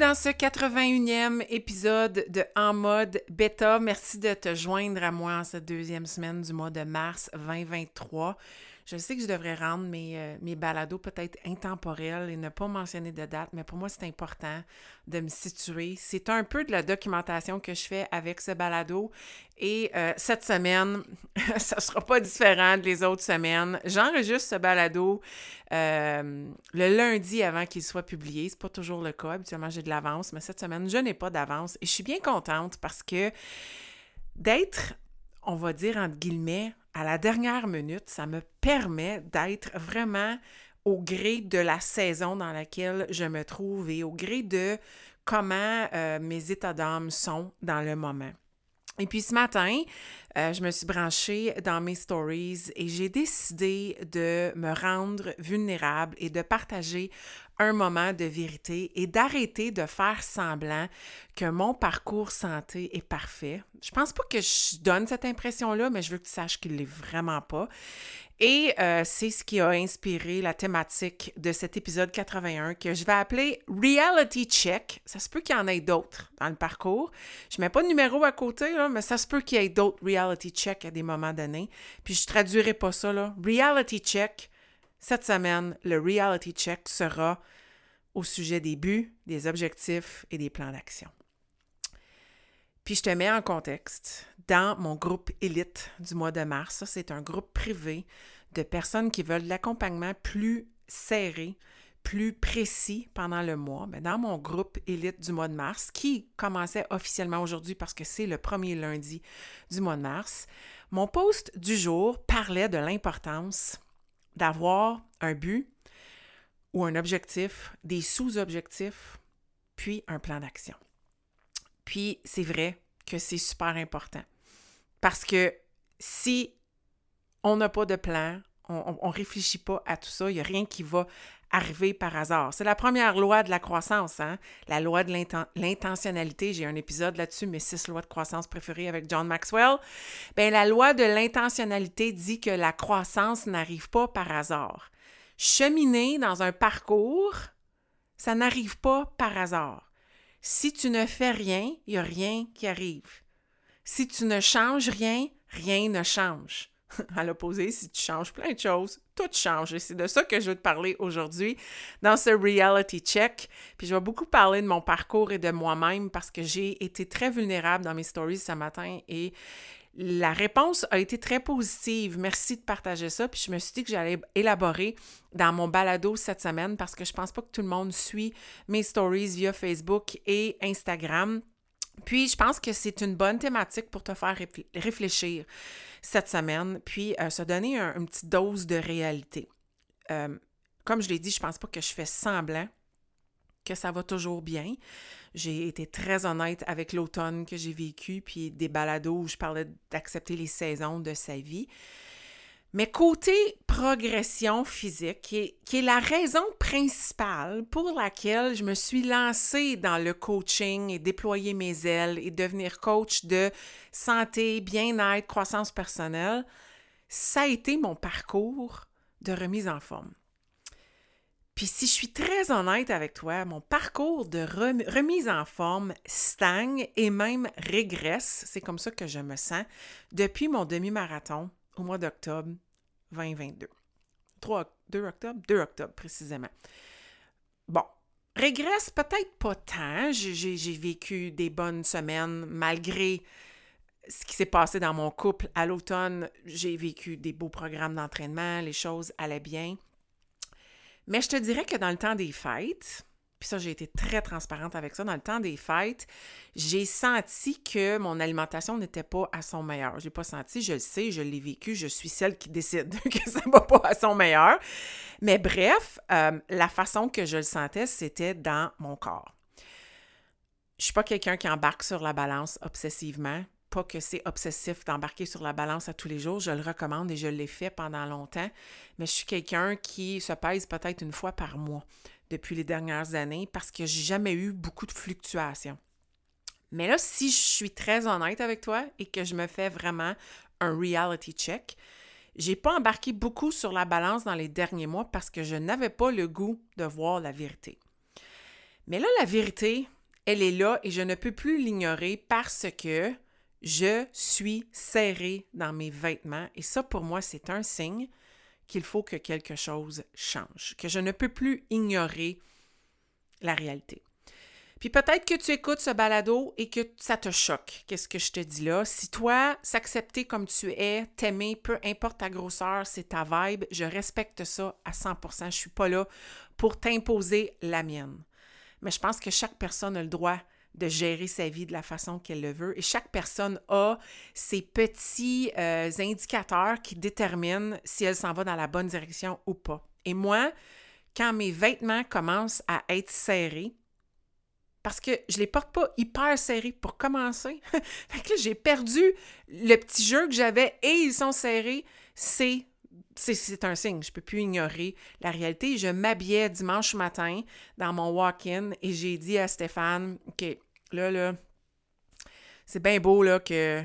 Dans ce 81e épisode de En mode bêta. Merci de te joindre à moi en cette deuxième semaine du mois de mars 2023. Je sais que je devrais rendre mes, euh, mes balados peut-être intemporels et ne pas mentionner de date, mais pour moi, c'est important de me situer. C'est un peu de la documentation que je fais avec ce balado. Et euh, cette semaine, ça ne sera pas différent des autres semaines. J'enregistre ce balado euh, le lundi avant qu'il soit publié. C'est pas toujours le cas. Habituellement, j'ai de l'avance, mais cette semaine, je n'ai pas d'avance. Et je suis bien contente parce que d'être, on va dire entre guillemets, à la dernière minute, ça me permet d'être vraiment au gré de la saison dans laquelle je me trouve et au gré de comment euh, mes états d'âme sont dans le moment. Et puis ce matin, euh, je me suis branchée dans mes stories et j'ai décidé de me rendre vulnérable et de partager un moment de vérité et d'arrêter de faire semblant que mon parcours santé est parfait. Je pense pas que je donne cette impression-là, mais je veux que tu saches qu'il l'est vraiment pas. Et euh, c'est ce qui a inspiré la thématique de cet épisode 81 que je vais appeler Reality Check. Ça se peut qu'il y en ait d'autres dans le parcours. Je mets pas de numéro à côté, mais ça se peut qu'il y ait d'autres Reality Check à des moments donnés. Puis je traduirai pas ça, là. Reality Check, cette semaine, le Reality Check sera au sujet des buts, des objectifs et des plans d'action. Puis je te mets en contexte dans mon groupe élite du mois de mars. C'est un groupe privé de personnes qui veulent l'accompagnement plus serré, plus précis pendant le mois. Mais dans mon groupe élite du mois de mars, qui commençait officiellement aujourd'hui parce que c'est le premier lundi du mois de mars, mon post du jour parlait de l'importance d'avoir un but ou un objectif, des sous-objectifs, puis un plan d'action. Puis c'est vrai que c'est super important. Parce que si on n'a pas de plan, on ne réfléchit pas à tout ça, il n'y a rien qui va arriver par hasard. C'est la première loi de la croissance, hein? la loi de l'intentionnalité. J'ai un épisode là-dessus, mes six lois de croissance préférées avec John Maxwell. Bien, la loi de l'intentionnalité dit que la croissance n'arrive pas par hasard. Cheminer dans un parcours, ça n'arrive pas par hasard. Si tu ne fais rien, il n'y a rien qui arrive. Si tu ne changes rien, rien ne change. À l'opposé, si tu changes plein de choses, tout change. Et c'est de ça que je veux te parler aujourd'hui dans ce reality check. Puis je vais beaucoup parler de mon parcours et de moi-même parce que j'ai été très vulnérable dans mes stories ce matin et la réponse a été très positive. Merci de partager ça. Puis je me suis dit que j'allais élaborer dans mon balado cette semaine parce que je pense pas que tout le monde suit mes stories via Facebook et Instagram. Puis je pense que c'est une bonne thématique pour te faire réfléchir cette semaine, puis euh, se donner une petite dose de réalité. Euh, comme je l'ai dit, je pense pas que je fais semblant que ça va toujours bien. J'ai été très honnête avec l'automne que j'ai vécu, puis des balados où je parlais d'accepter les saisons de sa vie. Mais côté progression physique, qui est, la raison principale pour laquelle je me suis lancée dans le coaching et déployer mes ailes et devenir coach de santé, bien-être, croissance personnelle, ça a été mon parcours de remise en forme. Puis si je suis très honnête avec toi, mon parcours de remise en forme stagne et même régresse, c'est comme ça que je me sens, depuis mon demi-marathon au mois d'octobre 2022. 3, 2 octobre? 2 octobre précisément. Bon, régresse peut-être pas tant. J'ai vécu des bonnes semaines malgré ce qui s'est passé dans mon couple à l'automne. J'ai vécu des beaux programmes d'entraînement, les choses allaient bien. Mais je te dirais que dans le temps des fêtes, puis ça, j'ai été très transparente avec ça, dans le temps des fêtes, j'ai senti que mon alimentation n'était pas à son meilleur. Je l'ai pas senti, je le sais, je l'ai vécu, je suis celle qui décide que ça va pas à son meilleur. Mais bref, euh, la façon que je le sentais, c'était dans mon corps. Je suis pas quelqu'un qui embarque sur la balance obsessivement. Pas que c'est obsessif d'embarquer sur la balance à tous les jours. Je le recommande et je l'ai fait pendant longtemps. Mais je suis quelqu'un qui se pèse peut-être une fois par mois depuis les dernières années parce que j'ai jamais eu beaucoup de fluctuations. Mais là, si je suis très honnête avec toi et que je me fais vraiment un reality check, j'ai pas embarqué beaucoup sur la balance dans les derniers mois parce que je n'avais pas le goût de voir la vérité. Mais là, la vérité, elle est là et je ne peux plus l'ignorer parce que je suis serrée dans mes vêtements et ça, pour moi, c'est un signe qu'il faut que quelque chose change, que je ne peux plus ignorer la réalité. Puis peut-être que tu écoutes ce balado et que ça te choque. Qu'est-ce que je te dis là? Si toi, s'accepter comme tu es, t'aimer, peu importe ta grosseur, c'est ta vibe, je respecte ça à 100%. Je suis pas là pour t'imposer la mienne. Mais je pense que chaque personne a le droit de gérer sa vie de la façon qu'elle le veut. Et chaque personne a ses petits euh, indicateurs qui déterminent si elle s'en va dans la bonne direction ou pas. Et moi, quand mes vêtements commencent à être serrés, parce que je les porte pas hyper serrés pour commencer. que j'ai perdu le petit jeu que j'avais et ils sont serrés. C'est c'est un signe, je peux plus ignorer la réalité. Je m'habillais dimanche matin dans mon walk-in et j'ai dit à Stéphane, OK, là, là, c'est bien beau, là, que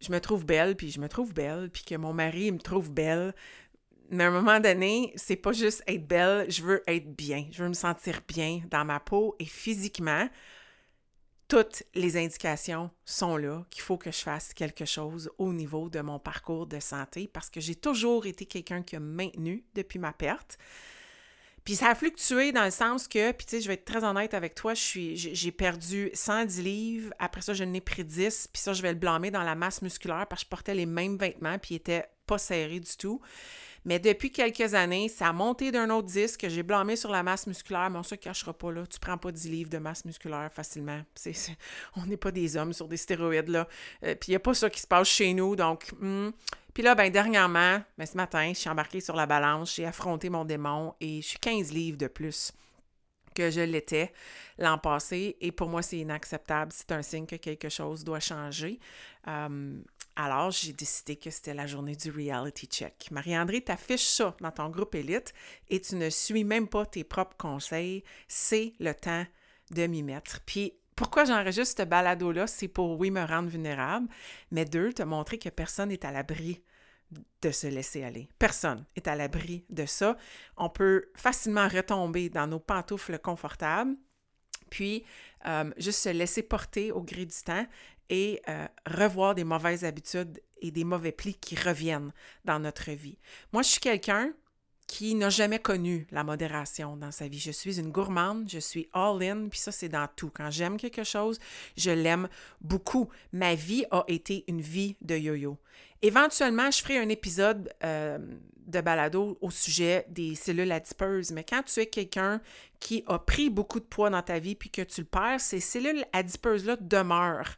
je me trouve belle, puis je me trouve belle, puis que mon mari me trouve belle. Mais à un moment donné, c'est pas juste être belle, je veux être bien. Je veux me sentir bien dans ma peau et physiquement toutes les indications sont là qu'il faut que je fasse quelque chose au niveau de mon parcours de santé parce que j'ai toujours été quelqu'un qui a maintenu depuis ma perte. Puis ça a fluctué dans le sens que, puis tu sais, je vais être très honnête avec toi, j'ai perdu 110 livres, après ça, je n'ai pris 10, puis ça, je vais le blâmer dans la masse musculaire parce que je portais les mêmes vêtements, puis ils n'étaient pas serrés du tout. Mais depuis quelques années, ça a monté d'un autre disque. J'ai blâmé sur la masse musculaire, mais on se cachera pas là. Tu prends pas 10 livres de masse musculaire facilement. on n'est pas des hommes sur des stéroïdes là. Euh, puis il n'y a pas ça qui se passe chez nous. Donc, hmm. puis là, ben dernièrement, ben, ce matin, je suis embarquée sur la balance, j'ai affronté mon démon et je suis 15 livres de plus que je l'étais l'an passé. Et pour moi, c'est inacceptable. C'est un signe que quelque chose doit changer. Euh, alors, j'ai décidé que c'était la journée du reality check. Marie-André t'affiche ça dans ton groupe élite et tu ne suis même pas tes propres conseils. C'est le temps de m'y mettre. Puis, pourquoi j'enregistre ce balado-là? C'est pour, oui, me rendre vulnérable, mais deux, te montrer que personne n'est à l'abri de se laisser aller. Personne est à l'abri de ça. On peut facilement retomber dans nos pantoufles confortables, puis euh, juste se laisser porter au gré du temps et euh, revoir des mauvaises habitudes et des mauvais plis qui reviennent dans notre vie. Moi, je suis quelqu'un qui n'a jamais connu la modération dans sa vie. Je suis une gourmande, je suis all-in, puis ça, c'est dans tout. Quand j'aime quelque chose, je l'aime beaucoup. Ma vie a été une vie de yo-yo. Éventuellement, je ferai un épisode euh, de balado au sujet des cellules adipeuses, mais quand tu es quelqu'un qui a pris beaucoup de poids dans ta vie puis que tu le perds, ces cellules adipeuses-là demeurent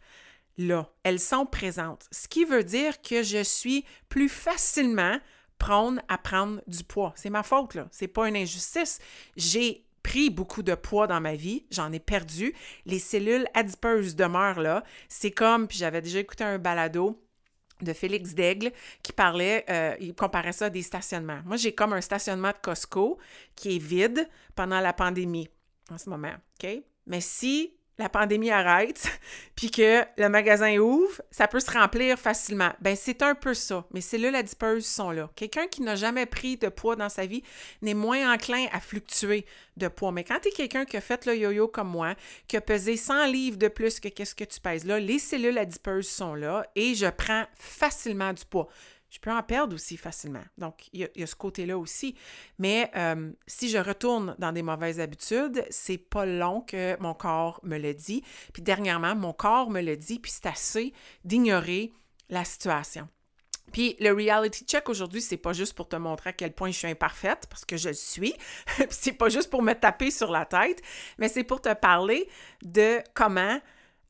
là. Elles sont présentes. Ce qui veut dire que je suis plus facilement prône à prendre du poids. C'est ma faute, là. C'est pas une injustice. J'ai pris beaucoup de poids dans ma vie, j'en ai perdu. Les cellules adipeuses demeurent là. C'est comme, puis j'avais déjà écouté un balado de Félix Daigle qui parlait, euh, il comparait ça à des stationnements. Moi, j'ai comme un stationnement de Costco qui est vide pendant la pandémie en ce moment, OK? Mais si la pandémie arrête, puis que le magasin ouvre, ça peut se remplir facilement. Ben c'est un peu ça. Mais c'est là la dispeuse sont là. Quelqu'un qui n'a jamais pris de poids dans sa vie n'est moins enclin à fluctuer de poids. Mais quand tu es quelqu'un qui a fait le yo-yo comme moi, qui a pesé 100 livres de plus que qu'est-ce que tu pèses là, les cellules adipeuses sont là et je prends facilement du poids je peux en perdre aussi facilement. Donc, il y a, ce côté-là aussi. Mais euh, si je retourne dans des mauvaises habitudes, c'est pas long que mon corps me le dit. Puis dernièrement, mon corps me le dit, puis c'est assez d'ignorer la situation. Puis le reality check aujourd'hui, c'est pas juste pour te montrer à quel point je suis imparfaite, parce que je le suis. c'est pas juste pour me taper sur la tête, mais c'est pour te parler de comment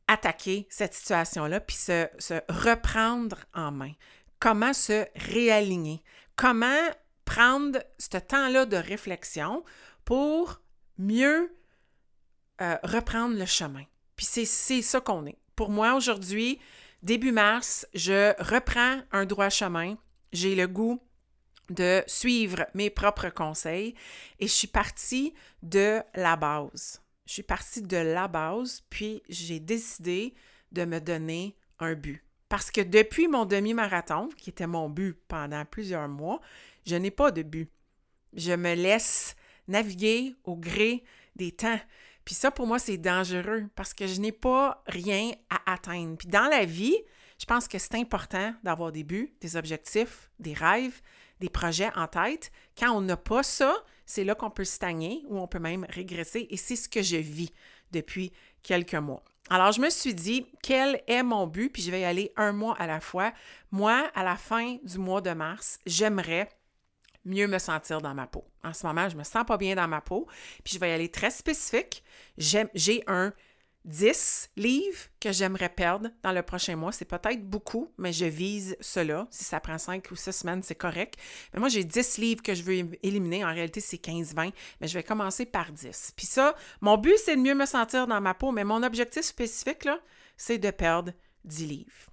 attaquer cette situation-là, puis se, se, reprendre en main. Comment se réaligner. Comment prendre ce temps-là de réflexion pour mieux euh, reprendre le chemin. Puis c'est ça qu'on est. Pour moi, aujourd'hui, début mars, je reprends un droit chemin. J'ai le goût de suivre mes propres conseils et je suis partie de la base. Je suis partie de la base, puis j'ai décidé de me donner un but. Parce que depuis mon demi-marathon, qui était mon but pendant plusieurs mois, je n'ai pas de but. Je me laisse naviguer au gré des temps. Puis ça, pour moi, c'est dangereux parce que je n'ai pas rien à atteindre. Puis dans la vie, je pense que c'est important d'avoir des buts, des objectifs, des rêves, des projets en tête. Quand on n'a pas ça, c'est là qu'on peut stagner ou on peut même régresser. Et c'est ce que je vis depuis quelques mois. Alors, je me suis dit, quel est mon but? Puis je vais y aller un mois à la fois. Moi, à la fin du mois de mars, j'aimerais mieux me sentir dans ma peau. En ce moment, je me sens pas bien dans ma peau, puis je vais y aller très spécifique. J'ai un 10 livres que j'aimerais perdre dans le prochain mois. C'est peut-être beaucoup, mais je vise cela. Si ça prend 5 ou 6 semaines, c'est correct. Mais moi, j'ai 10 livres que je veux éliminer. En réalité, c'est 15-20, mais je vais commencer par 10. Puis ça, mon but, c'est de mieux me sentir dans ma peau, mais mon objectif spécifique, là, c'est de perdre 10 livres.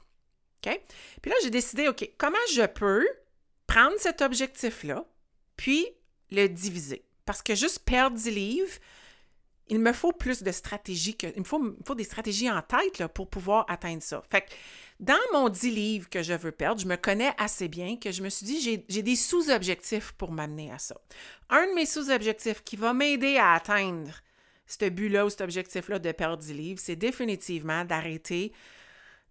OK? Puis là, j'ai décidé, OK, comment je peux prendre cet objectif-là, puis le diviser? Parce que juste perdre 10 livres, il me faut plus de stratégies, que, il, me faut, faut des stratégies en tête là, pour pouvoir atteindre ça. Fait que dans mon 10 livres que je veux perdre, je me connais assez bien que je me suis dit, j'ai des sous-objectifs pour m'amener à ça. Un de mes sous-objectifs qui va m'aider à atteindre ce but-là ou cet objectif-là de perdre 10 livres, c'est définitivement d'arrêter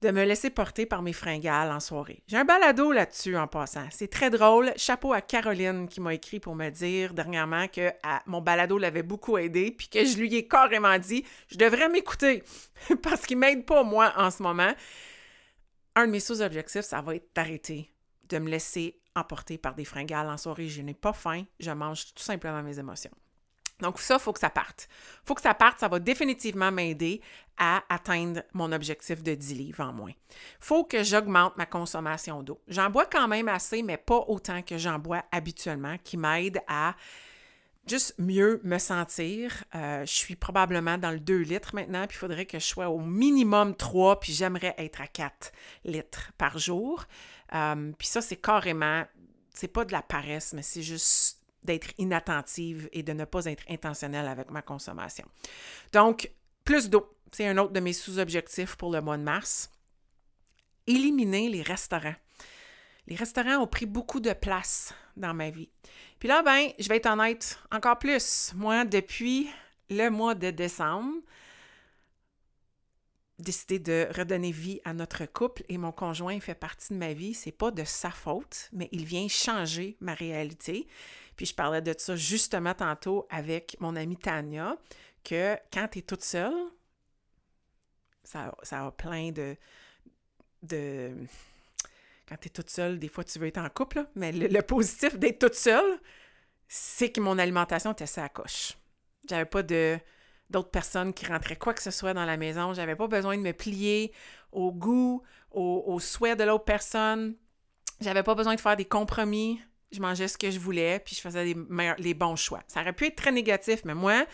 de me laisser porter par mes fringales en soirée. J'ai un balado là-dessus en passant. C'est très drôle. Chapeau à Caroline qui m'a écrit pour me dire dernièrement que mon balado l'avait beaucoup aidé, puis que je lui ai carrément dit je devrais m'écouter parce qu'il m'aide pas moi en ce moment. Un de mes sous-objectifs, ça va être d'arrêter de me laisser emporter par des fringales en soirée. Je n'ai pas faim, je mange tout simplement mes émotions. Donc ça, il faut que ça parte. Il faut que ça parte, ça va définitivement m'aider à atteindre mon objectif de 10 livres en moins. Faut que j'augmente ma consommation d'eau. J'en bois quand même assez, mais pas autant que j'en bois habituellement, qui m'aide à juste mieux me sentir. Euh, je suis probablement dans le 2 litres maintenant, puis il faudrait que je sois au minimum 3, puis j'aimerais être à 4 litres par jour. Euh, puis ça, c'est carrément, c'est pas de la paresse, mais c'est juste d'être inattentive et de ne pas être intentionnelle avec ma consommation. Donc, plus d'eau, c'est un autre de mes sous-objectifs pour le mois de mars. Éliminer les restaurants. Les restaurants ont pris beaucoup de place dans ma vie. Puis là, ben, je vais être honnête encore plus. Moi, depuis le mois de décembre, décidé de redonner vie à notre couple et mon conjoint fait partie de ma vie. C'est pas de sa faute, mais il vient changer ma réalité. Puis je parlais de ça justement tantôt avec mon amie Tania, que quand tu es toute seule, ça, ça a plein de, de... Quand tu es toute seule, des fois tu veux être en couple, mais le, positif d'être toute seule, c'est que mon alimentation était ça à coche. J'avais pas de d'autres personnes qui rentraient quoi que ce soit dans la maison. J'avais pas besoin de me plier au goût, au, au souhait de l'autre personne. J'avais pas besoin de faire des compromis je mangeais ce que je voulais, puis je faisais les, les bons choix. Ça aurait pu être très négatif, mais moi,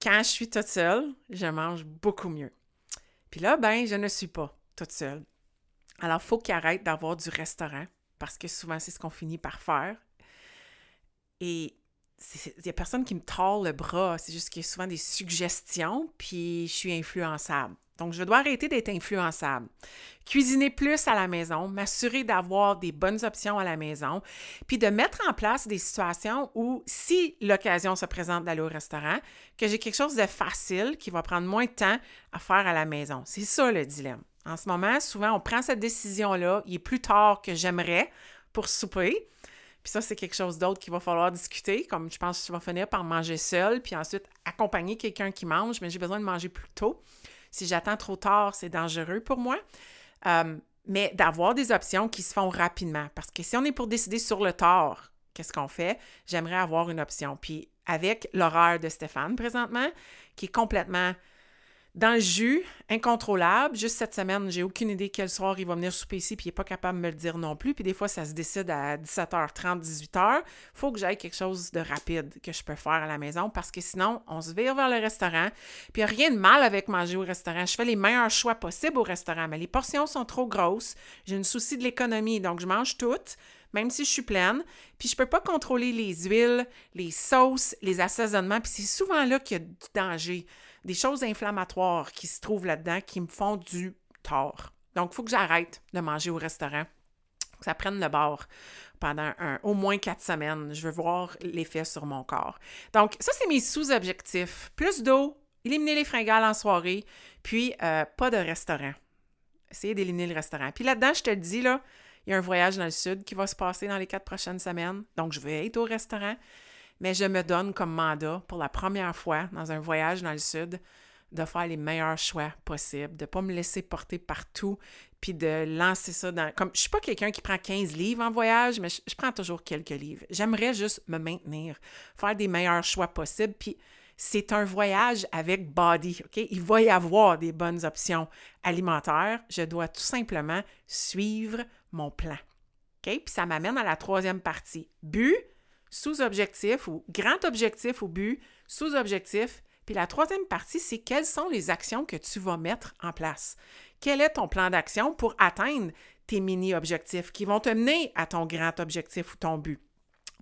quand je suis toute seule, je mange beaucoup mieux. Puis là, ben, je ne suis pas toute seule. Alors, il faut qu'il arrête d'avoir du restaurant, parce que souvent, c'est ce qu'on finit par faire. Et il n'y a personne qui me tord le bras, c'est juste qu'il y a souvent des suggestions, puis je suis influençable. Donc, je dois arrêter d'être influençable. Cuisiner plus à la maison, m'assurer d'avoir des bonnes options à la maison, puis de mettre en place des situations où, si l'occasion se présente d'aller au restaurant, que j'ai quelque chose de facile qui va prendre moins de temps à faire à la maison. C'est ça le dilemme. En ce moment, souvent, on prend cette décision-là, il est plus tard que j'aimerais pour souper. Puis ça, c'est quelque chose d'autre qu'il va falloir discuter, comme je pense que je vais finir par manger seul, puis ensuite accompagner quelqu'un qui mange, mais j'ai besoin de manger plus tôt. Si j'attends trop tard, c'est dangereux pour moi. Euh, mais d'avoir des options qui se font rapidement. Parce que si on est pour décider sur le tard, qu'est-ce qu'on fait? J'aimerais avoir une option. Puis avec l'horaire de Stéphane présentement, qui est complètement dans le jus, incontrôlable. Juste cette semaine, j'ai aucune idée quel soir il va venir souper ici, puis il n'est pas capable de me le dire non plus. Puis des fois, ça se décide à 17h30, 18h. Il faut que j'aille quelque chose de rapide que je peux faire à la maison parce que sinon, on se vire vers le restaurant. Puis il n'y a rien de mal avec manger au restaurant. Je fais les meilleurs choix possibles au restaurant, mais les portions sont trop grosses. J'ai une souci de l'économie, donc je mange toutes même si je suis pleine. Puis je peux pas contrôler les huiles, les sauces, les assaisonnements. Puis c'est souvent là qu'il y a du danger des choses inflammatoires qui se trouvent là-dedans qui me font du tort. Donc, il faut que j'arrête de manger au restaurant, que ça prenne le bord pendant au moins quatre semaines. Je veux voir l'effet sur mon corps. Donc, ça, c'est mes sous-objectifs. Plus d'eau, éliminer les fringales en soirée, puis euh, pas de restaurant. Essayer d'éliminer le restaurant. Puis là-dedans, je te dis, là, il y a un voyage dans le sud qui va se passer dans les quatre prochaines semaines. Donc, je vais être au restaurant mais je me donne comme mandat pour la première fois dans un voyage dans le sud de faire les meilleurs choix possibles, de ne pas me laisser porter partout, puis de lancer ça dans... Comme, je suis pas quelqu'un qui prend 15 livres en voyage, mais je, prends toujours quelques livres. J'aimerais juste me maintenir, faire des meilleurs choix possibles, puis c'est un voyage avec body, OK? Il va y avoir des bonnes options alimentaires. Je dois tout simplement suivre mon plan. OK? Puis ça m'amène à la troisième partie. But, sous-objectif ou grand objectif ou but, sous-objectif. Puis la troisième partie, c'est quelles sont les actions que tu vas mettre en place? Quel est ton plan d'action pour atteindre tes mini-objectifs qui vont te mener à ton grand objectif ou ton but?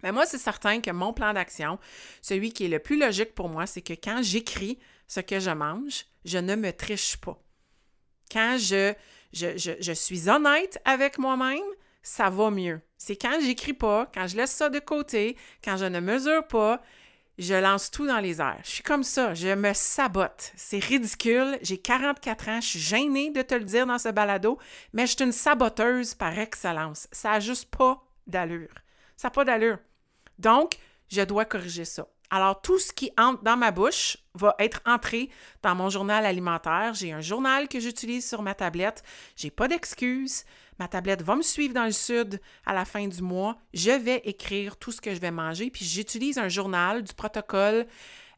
Mais moi, c'est certain que mon plan d'action, celui qui est le plus logique pour moi, c'est que quand j'écris ce que je mange, je ne me triche pas. Quand je, je, je, je suis honnête avec moi-même, ça va mieux. C'est quand j'écris pas, quand je laisse ça de côté, quand je ne mesure pas, je lance tout dans les airs. Je suis comme ça, je me sabote. C'est ridicule. J'ai 44 ans, je suis gênée de te le dire dans ce balado, mais je suis une saboteuse par excellence. Ça n'a juste pas d'allure. Ça n'a pas d'allure. Donc, je dois corriger ça. Alors, tout ce qui entre dans ma bouche va être entré dans mon journal alimentaire. J'ai un journal que j'utilise sur ma tablette. J'ai pas d'excuses. Ma tablette va me suivre dans le sud à la fin du mois. Je vais écrire tout ce que je vais manger. Puis j'utilise un journal du protocole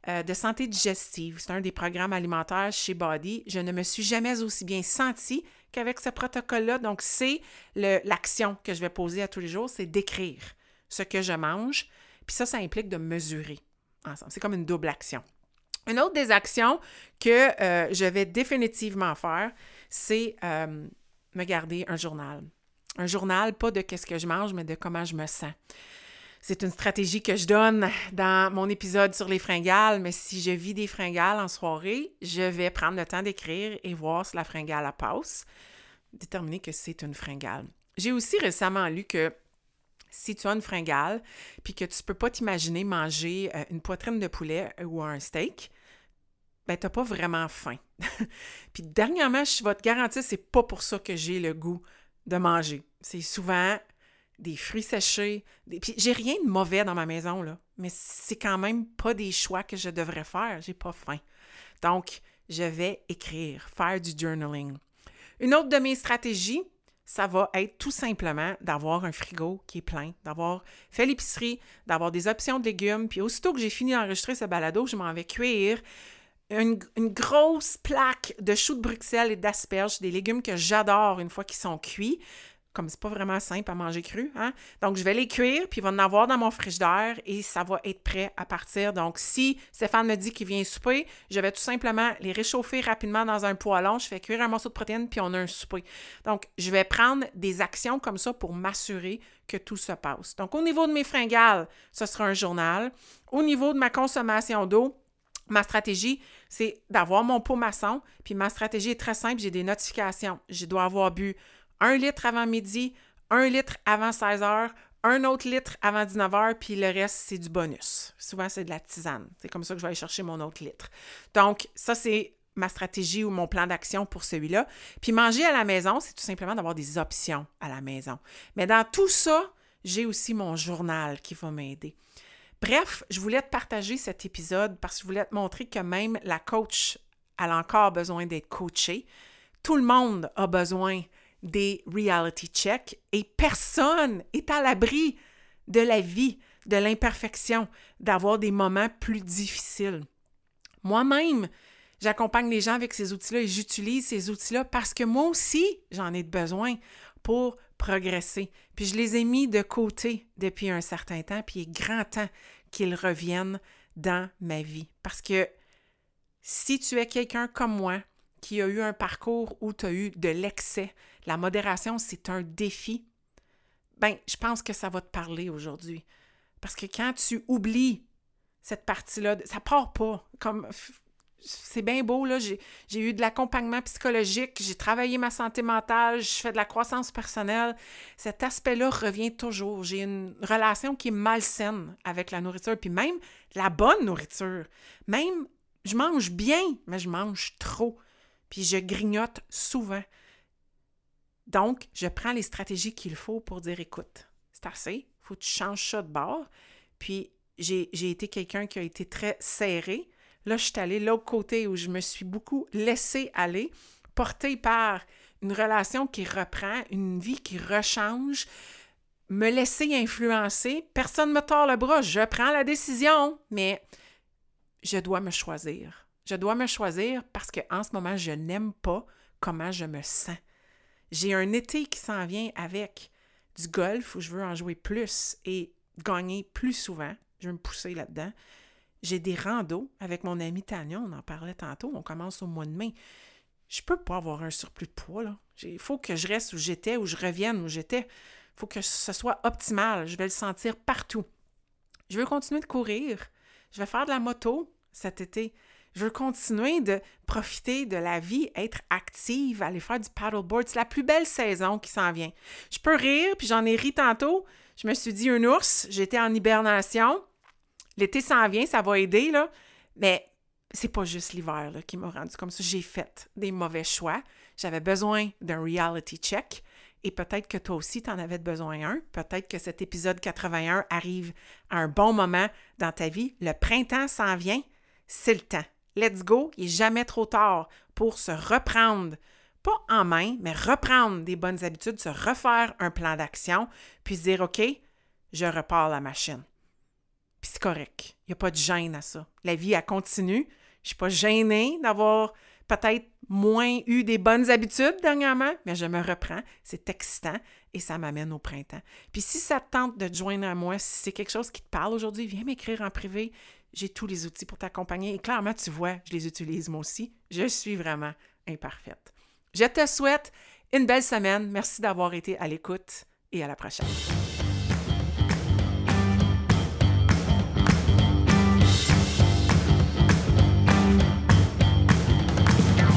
euh, de santé digestive. C'est un des programmes alimentaires chez Body. Je ne me suis jamais aussi bien sentie qu'avec ce protocole-là. Donc, c'est l'action que je vais poser à tous les jours, c'est d'écrire ce que je mange. Puis ça, ça implique de mesurer ensemble. C'est comme une double action. Une autre des actions que euh, je vais définitivement faire, c'est euh, me garder un journal. Un journal, pas de qu'est-ce que je mange, mais de comment je me sens. C'est une stratégie que je donne dans mon épisode sur les fringales, mais si je vis des fringales en soirée, je vais prendre le temps d'écrire et voir si la fringale passe, déterminer que c'est une fringale. J'ai aussi récemment lu que si tu as une fringale, puis que tu ne peux pas t'imaginer manger euh, une poitrine de poulet ou un steak, ben, tu n'as pas vraiment faim. puis dernièrement, je vais te garantir, c'est pas pour ça que j'ai le goût de manger. C'est souvent des fruits séchés. Des... Puis j'ai rien de mauvais dans ma maison, là. Mais c'est quand même pas des choix que je devrais faire. J'ai pas faim. Donc, je vais écrire, faire du journaling. Une autre de mes stratégies, ça va être tout simplement d'avoir un frigo qui est plein, d'avoir fait l'épicerie, d'avoir des options de légumes. Puis aussitôt que j'ai fini d'enregistrer ce balado, je m'en vais cuire une, grosse plaque de choux de Bruxelles et d'asperges, des légumes que j'adore une fois qu'ils sont cuits. Comme c'est pas vraiment simple à manger cru, hein? Donc, je vais les cuire, puis il va en avoir dans mon frigidaire et ça va être prêt à partir. Donc, si Stéphane me dit qu'il vient souper, je vais tout simplement les réchauffer rapidement dans un poêlon. Je fais cuire un morceau de protéines, puis on a un souper. Donc, je vais prendre des actions comme ça pour m'assurer que tout se passe. Donc, au niveau de mes fringales, ce sera un journal. Au niveau de ma consommation d'eau, Ma stratégie, c'est d'avoir mon pot maçon. Puis ma stratégie est très simple, j'ai des notifications. Je dois avoir bu un litre avant midi, un litre avant 16 heures, un autre litre avant 19 heures, puis le reste, c'est du bonus. Souvent, c'est de la tisane. C'est comme ça que je vais aller chercher mon autre litre. Donc, ça, c'est ma stratégie ou mon plan d'action pour celui-là. Puis manger à la maison, c'est tout simplement d'avoir des options à la maison. Mais dans tout ça, j'ai aussi mon journal qui va m'aider. Bref, je voulais te partager cet épisode parce que je voulais te montrer que même la coach, a encore besoin d'être coachée. Tout le monde a besoin des reality checks et personne est à l'abri de la vie, de l'imperfection, d'avoir des moments plus difficiles. Moi-même, j'accompagne les gens avec ces outils-là et j'utilise ces outils-là parce que moi aussi, j'en ai besoin pour progresser. Puis je les ai mis de côté depuis un certain temps, puis il est grand temps qu'ils reviennent dans ma vie. Parce que si tu es quelqu'un comme moi qui a eu un parcours où tu as eu de l'excès, la modération, c'est un défi, ben, je pense que ça va te parler aujourd'hui. Parce que quand tu oublies cette partie-là, ça part pas. Comme c'est bien beau, là. J'ai eu de l'accompagnement psychologique, j'ai travaillé ma santé mentale, je fais de la croissance personnelle. Cet aspect-là revient toujours. J'ai une relation qui est malsaine avec la nourriture, puis même la bonne nourriture. Même, je mange bien, mais je mange trop. Puis je grignote souvent. Donc, je prends les stratégies qu'il faut pour dire écoute, c'est assez, faut que tu changes ça de bord. Puis, j'ai été quelqu'un qui a été très serré. Là, je suis allée l'autre côté où je me suis beaucoup laissée aller, portée par une relation qui reprend, une vie qui rechange, me laisser influencer. Personne ne me tord le bras, je prends la décision, mais je dois me choisir. Je dois me choisir parce qu'en ce moment, je n'aime pas comment je me sens. J'ai un été qui s'en vient avec du golf où je veux en jouer plus et gagner plus souvent. Je veux me pousser là-dedans. J'ai des randos avec mon ami Tania, on en parlait tantôt, on commence au mois de mai. Je peux pas avoir un surplus de poids. Il faut que je reste où j'étais, ou je revienne où j'étais. Il faut que ce soit optimal. Je vais le sentir partout. Je veux continuer de courir. Je vais faire de la moto cet été. Je veux continuer de profiter de la vie, être active, aller faire du paddleboard. C'est la plus belle saison qui s'en vient. Je peux rire, puis j'en ai ri tantôt. Je me suis dit un ours, j'étais en hibernation. L'été s'en vient, ça va aider, là. Mais c'est pas juste l'hiver qui m'a rendu comme ça. J'ai fait des mauvais choix. J'avais besoin d'un reality check. Et peut-être que toi aussi, tu en avais besoin un. Peut-être que cet épisode 81 arrive à un bon moment dans ta vie. Le printemps s'en vient. C'est le temps. Let's go. Il n'est jamais trop tard pour se reprendre, pas en main, mais reprendre des bonnes habitudes, se refaire un plan d'action, puis se dire OK, je repars la machine. C'est correct. Il n'y a pas de gêne à ça. La vie, elle continue. Je ne suis pas gênée d'avoir peut-être moins eu des bonnes habitudes dernièrement, mais je me reprends. C'est excitant et ça m'amène au printemps. Puis si ça te tente de te joindre à moi, si c'est quelque chose qui te parle aujourd'hui, viens m'écrire en privé. J'ai tous les outils pour t'accompagner et clairement, tu vois, je les utilise moi aussi. Je suis vraiment imparfaite. Je te souhaite une belle semaine. Merci d'avoir été à l'écoute et à la prochaine.